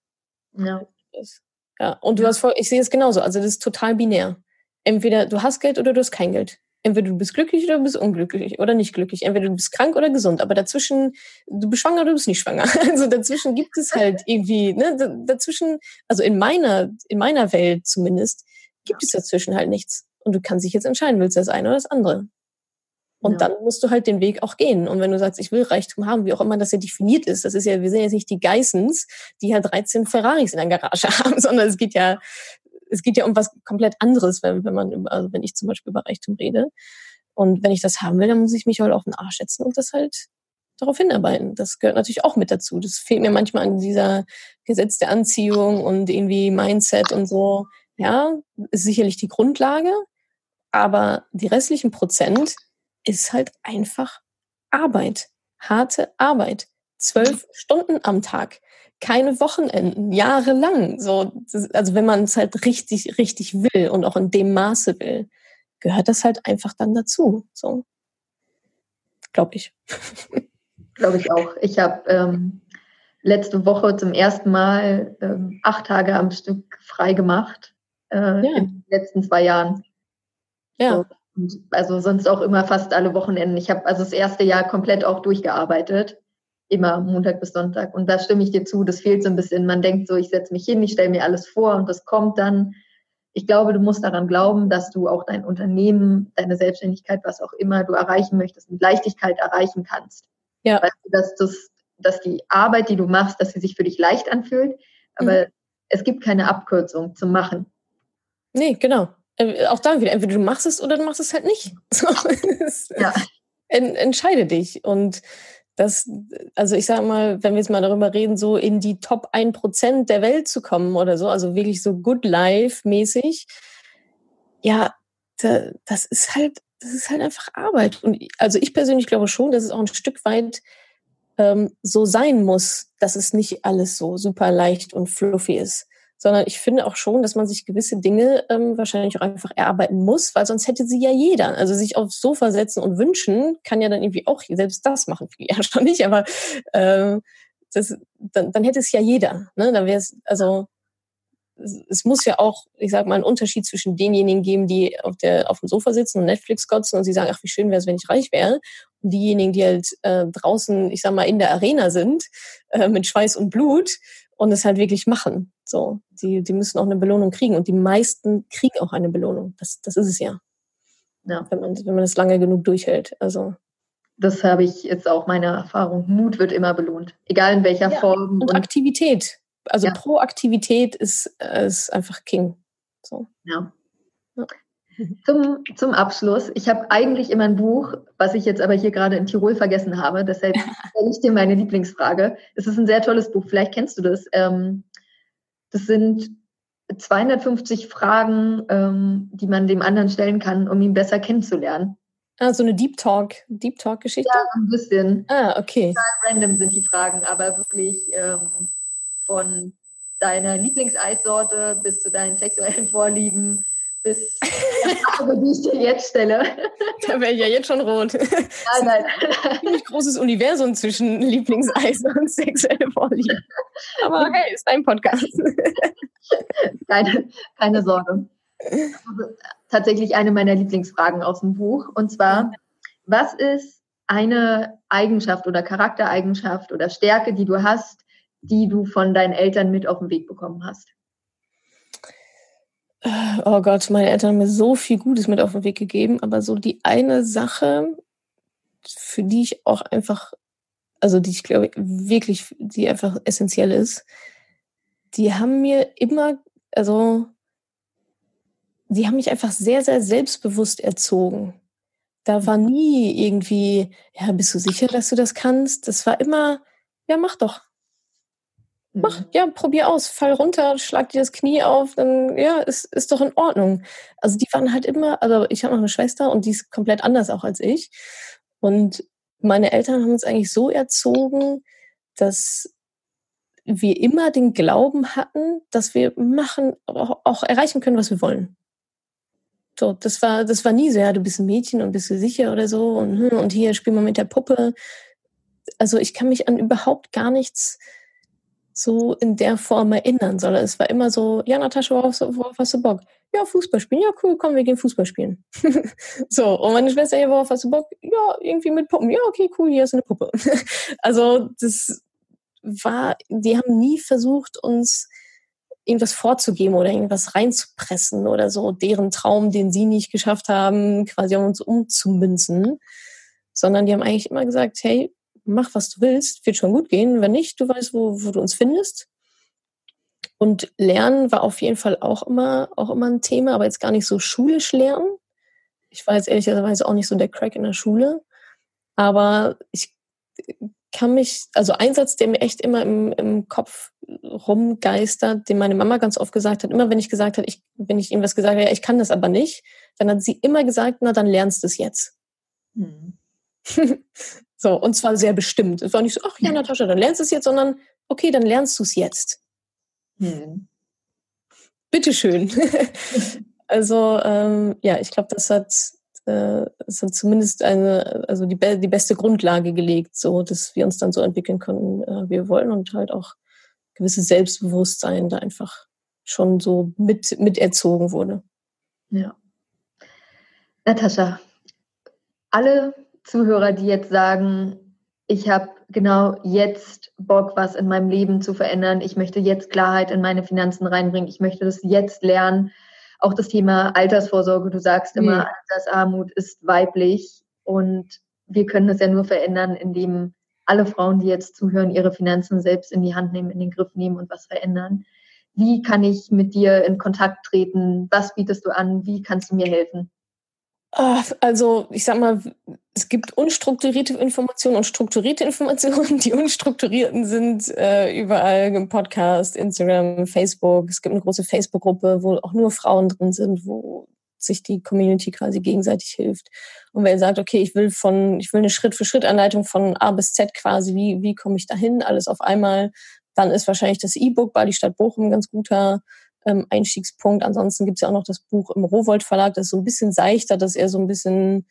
ja. ist. Ja, und du hast voll, ich sehe es genauso. Also das ist total binär. Entweder du hast Geld oder du hast kein Geld entweder du bist glücklich oder du bist unglücklich oder nicht glücklich. Entweder du bist krank oder gesund, aber dazwischen, du bist schwanger oder du bist nicht schwanger. Also dazwischen gibt es halt irgendwie, ne, dazwischen, also in meiner, in meiner Welt zumindest, gibt es dazwischen halt nichts. Und du kannst dich jetzt entscheiden, willst du das eine oder das andere. Und ja. dann musst du halt den Weg auch gehen. Und wenn du sagst, ich will Reichtum haben, wie auch immer das ja definiert ist, das ist ja, wir sind jetzt nicht die Geissens, die halt 13 Ferraris in der Garage haben, sondern es geht ja es geht ja um was komplett anderes, wenn, wenn man, also wenn ich zum Beispiel über Reichtum rede. Und wenn ich das haben will, dann muss ich mich halt auf den Arsch setzen und das halt darauf hinarbeiten. Das gehört natürlich auch mit dazu. Das fehlt mir manchmal an dieser Gesetz der Anziehung und irgendwie Mindset und so. Ja, ist sicherlich die Grundlage, aber die restlichen Prozent ist halt einfach Arbeit, harte Arbeit. Zwölf Stunden am Tag keine Wochenenden, jahrelang. So, also wenn man es halt richtig, richtig will und auch in dem Maße will, gehört das halt einfach dann dazu. So, glaube ich. Glaube ich auch. Ich habe ähm, letzte Woche zum ersten Mal ähm, acht Tage am Stück frei gemacht äh, ja. in den letzten zwei Jahren. Ja. So, also sonst auch immer fast alle Wochenenden. Ich habe also das erste Jahr komplett auch durchgearbeitet immer Montag bis Sonntag. Und da stimme ich dir zu, das fehlt so ein bisschen. Man denkt so, ich setze mich hin, ich stelle mir alles vor und das kommt dann. Ich glaube, du musst daran glauben, dass du auch dein Unternehmen, deine Selbstständigkeit, was auch immer du erreichen möchtest, mit Leichtigkeit erreichen kannst. Ja. Weißt du, dass, das, dass die Arbeit, die du machst, dass sie sich für dich leicht anfühlt, aber mhm. es gibt keine Abkürzung zum Machen. Nee, genau. Äh, auch da wieder, entweder du machst es oder du machst es halt nicht. So, ja. entscheide dich. Und das, also ich sage mal, wenn wir jetzt mal darüber reden, so in die Top 1% der Welt zu kommen oder so, also wirklich so Good Life-mäßig, ja, da, das ist halt, das ist halt einfach Arbeit. Und also ich persönlich glaube schon, dass es auch ein Stück weit ähm, so sein muss, dass es nicht alles so super leicht und fluffy ist, sondern ich finde auch schon, dass man sich gewisse Dinge ähm, wahrscheinlich auch einfach erarbeiten muss, weil sonst hätte sie ja jeder. Also sich aufs Sofa setzen und wünschen, kann ja dann irgendwie auch selbst das machen, ja schon nicht, aber äh, das, dann, dann hätte es ja jeder. Ne? Dann wäre es, also es muss ja auch, ich sag mal, einen Unterschied zwischen denjenigen geben, die auf, der, auf dem Sofa sitzen und Netflix kotzen und sie sagen, ach, wie schön wäre es, wenn ich reich wäre. Und diejenigen, die halt äh, draußen, ich sag mal, in der Arena sind, äh, mit Schweiß und Blut und es halt wirklich machen. So, die, die müssen auch eine Belohnung kriegen und die meisten kriegen auch eine Belohnung. Das, das ist es ja. Ja. Wenn man, wenn man das lange genug durchhält. Also. Das habe ich jetzt auch meine Erfahrung. Mut wird immer belohnt. Egal in welcher ja, Form. Und, und Aktivität. Also ja. Proaktivität ist, ist einfach King. So. Ja. ja. Zum, zum Abschluss. Ich habe eigentlich immer ein Buch, was ich jetzt aber hier gerade in Tirol vergessen habe. Deshalb stelle ich dir meine Lieblingsfrage. Es ist ein sehr tolles Buch. Vielleicht kennst du das. Ähm, das sind 250 Fragen, ähm, die man dem anderen stellen kann, um ihn besser kennenzulernen. Ah, so eine Deep Talk, Deep Talk-Geschichte? Ja, ein bisschen. Ah, okay. Total random sind die Fragen, aber wirklich ähm, von deiner Lieblingseissorte bis zu deinen sexuellen Vorlieben bis die Frage, die ich dir jetzt stelle. Da wäre ich ja jetzt schon rot. Nein, nein. Ein ziemlich großes Universum zwischen Lieblingseis und sexuelle Vorlieben. Aber hey, ist dein Podcast. Keine, keine Sorge. Tatsächlich eine meiner Lieblingsfragen aus dem Buch. Und zwar, was ist eine Eigenschaft oder Charaktereigenschaft oder Stärke, die du hast, die du von deinen Eltern mit auf den Weg bekommen hast? Oh Gott, meine Eltern haben mir so viel Gutes mit auf den Weg gegeben, aber so die eine Sache, für die ich auch einfach, also die ich glaube wirklich, die einfach essentiell ist, die haben mir immer, also die haben mich einfach sehr, sehr selbstbewusst erzogen. Da war nie irgendwie, ja, bist du sicher, dass du das kannst? Das war immer, ja, mach doch. Mach, mhm. ja, probier aus, fall runter, schlag dir das Knie auf, dann, ja, ist, ist doch in Ordnung. Also die waren halt immer, also ich habe noch eine Schwester und die ist komplett anders auch als ich. Und meine Eltern haben uns eigentlich so erzogen, dass wir immer den Glauben hatten, dass wir machen, auch, auch erreichen können, was wir wollen. So, das war, das war nie so, ja, du bist ein Mädchen und bist du sicher oder so und, hm, und hier spielen wir mit der Puppe. Also ich kann mich an überhaupt gar nichts so in der Form erinnern, sondern es war immer so, ja, Natascha, worauf, worauf hast du Bock? Ja, Fußball spielen. Ja, cool, komm, wir gehen Fußball spielen. so, und meine Schwester, ja, worauf hast du Bock? Ja, irgendwie mit Puppen. Ja, okay, cool, hier ist eine Puppe. also, das war, die haben nie versucht, uns irgendwas vorzugeben oder irgendwas reinzupressen oder so, deren Traum, den sie nicht geschafft haben, quasi auf uns umzumünzen, sondern die haben eigentlich immer gesagt, hey, mach, was du willst, wird schon gut gehen. Wenn nicht, du weißt, wo, wo du uns findest. Und Lernen war auf jeden Fall auch immer, auch immer ein Thema, aber jetzt gar nicht so schulisch lernen. Ich war jetzt ehrlicherweise auch nicht so der Crack in der Schule. Aber ich kann mich, also ein Satz, der mir echt immer im, im Kopf rumgeistert, den meine Mama ganz oft gesagt hat, immer wenn ich gesagt habe, ich, wenn ich irgendwas gesagt habe, ja, ich kann das aber nicht, dann hat sie immer gesagt, na, dann lernst du es jetzt. Hm. So, und zwar sehr bestimmt. Es war nicht so, ach ja, Natascha, dann lernst du es jetzt, sondern okay, dann lernst du es jetzt. Hm. Bitteschön. also, ähm, ja, ich glaube, das hat, äh, das hat zumindest eine, also die, die beste Grundlage gelegt, so dass wir uns dann so entwickeln können, äh, wie wir wollen und halt auch gewisses Selbstbewusstsein da einfach schon so mit, miterzogen wurde. Ja. Natascha, alle Zuhörer, die jetzt sagen, ich habe genau jetzt Bock, was in meinem Leben zu verändern. Ich möchte jetzt Klarheit in meine Finanzen reinbringen. Ich möchte das jetzt lernen. Auch das Thema Altersvorsorge. Du sagst immer, mhm. Altersarmut ist weiblich und wir können das ja nur verändern, indem alle Frauen, die jetzt zuhören, ihre Finanzen selbst in die Hand nehmen, in den Griff nehmen und was verändern. Wie kann ich mit dir in Kontakt treten? Was bietest du an? Wie kannst du mir helfen? Ah, also ich sag mal, es gibt unstrukturierte Informationen und strukturierte Informationen. Die unstrukturierten sind äh, überall im Podcast, Instagram, Facebook. Es gibt eine große Facebook-Gruppe, wo auch nur Frauen drin sind, wo sich die Community quasi gegenseitig hilft. Und wer sagt, okay, ich will von, ich will eine Schritt-für-Schritt-Anleitung von A bis Z quasi, wie, wie komme ich dahin, alles auf einmal, dann ist wahrscheinlich das E-Book Bali Stadt Bochum ein ganz guter ähm, Einstiegspunkt. Ansonsten gibt's ja auch noch das Buch im Rowold Verlag, das ist so ein bisschen seichter, das ist eher so ein bisschen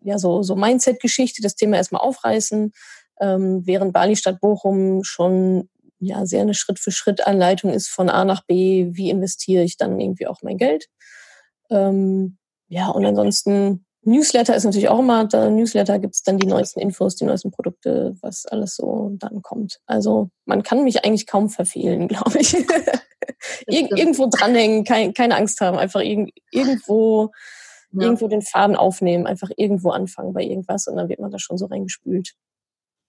ja so, so Mindset-Geschichte, das Thema erstmal aufreißen, ähm, während Bali Stadt Bochum schon ja sehr eine Schritt-für-Schritt-Anleitung ist von A nach B, wie investiere ich dann irgendwie auch mein Geld. Ähm, ja, und ansonsten Newsletter ist natürlich auch immer, da Newsletter gibt's dann die neuesten Infos, die neuesten Produkte, was alles so dann kommt. Also man kann mich eigentlich kaum verfehlen, glaube ich. Ir irgendwo dranhängen, kein, keine Angst haben, einfach irg irgendwo, ja. irgendwo den Faden aufnehmen, einfach irgendwo anfangen bei irgendwas und dann wird man da schon so reingespült.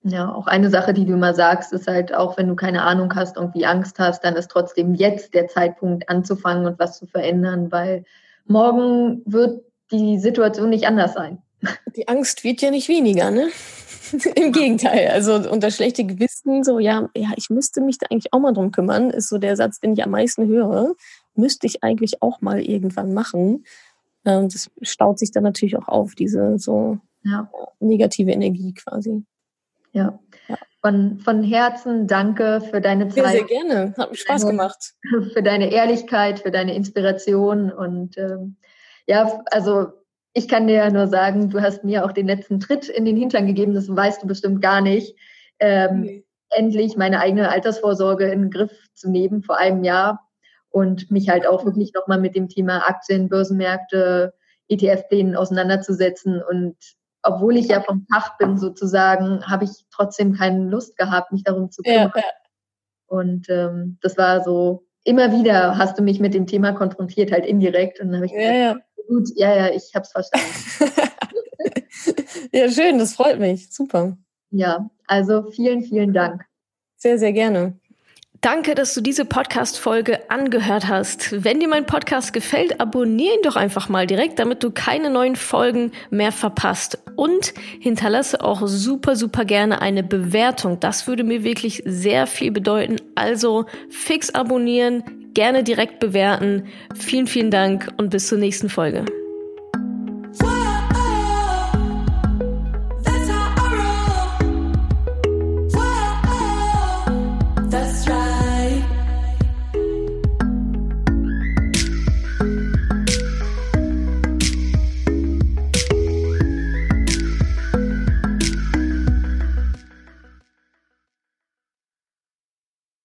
Ja, auch eine Sache, die du immer sagst, ist halt auch, wenn du keine Ahnung hast, irgendwie Angst hast, dann ist trotzdem jetzt der Zeitpunkt anzufangen und was zu verändern, weil morgen wird die Situation nicht anders sein. Die Angst wird ja nicht weniger, ne? Im Gegenteil. Also unter schlechte Gewissen, so, ja, ja, ich müsste mich da eigentlich auch mal drum kümmern, ist so der Satz, den ich am meisten höre. Müsste ich eigentlich auch mal irgendwann machen. Ähm, das staut sich dann natürlich auch auf, diese so ja. negative Energie quasi. Ja. ja. Von, von Herzen danke für deine Zeit. Sehr, sehr gerne. Hat mir Spaß gemacht. Für deine Ehrlichkeit, für deine Inspiration. Und ähm, ja, also ich kann dir ja nur sagen, du hast mir auch den letzten Tritt in den Hintern gegeben, das weißt du bestimmt gar nicht. Ähm, okay. Endlich meine eigene Altersvorsorge in den Griff zu nehmen vor einem Jahr und mich halt auch wirklich nochmal mit dem Thema Aktien, Börsenmärkte, ETF-Plänen auseinanderzusetzen und obwohl ich ja vom Fach bin sozusagen, habe ich trotzdem keine Lust gehabt, mich darum zu kümmern. Ja, ja. Und ähm, das war so, immer wieder hast du mich mit dem Thema konfrontiert, halt indirekt. Und dann habe ich gesagt, ja, gut, ja, ja, ich habe es verstanden. ja, schön, das freut mich. Super. Ja, also vielen, vielen Dank. Sehr, sehr gerne. Danke, dass du diese Podcast-Folge angehört hast. Wenn dir mein Podcast gefällt, abonniere ihn doch einfach mal direkt, damit du keine neuen Folgen mehr verpasst. Und hinterlasse auch super, super gerne eine Bewertung. Das würde mir wirklich sehr viel bedeuten. Also fix abonnieren, gerne direkt bewerten. Vielen, vielen Dank und bis zur nächsten Folge.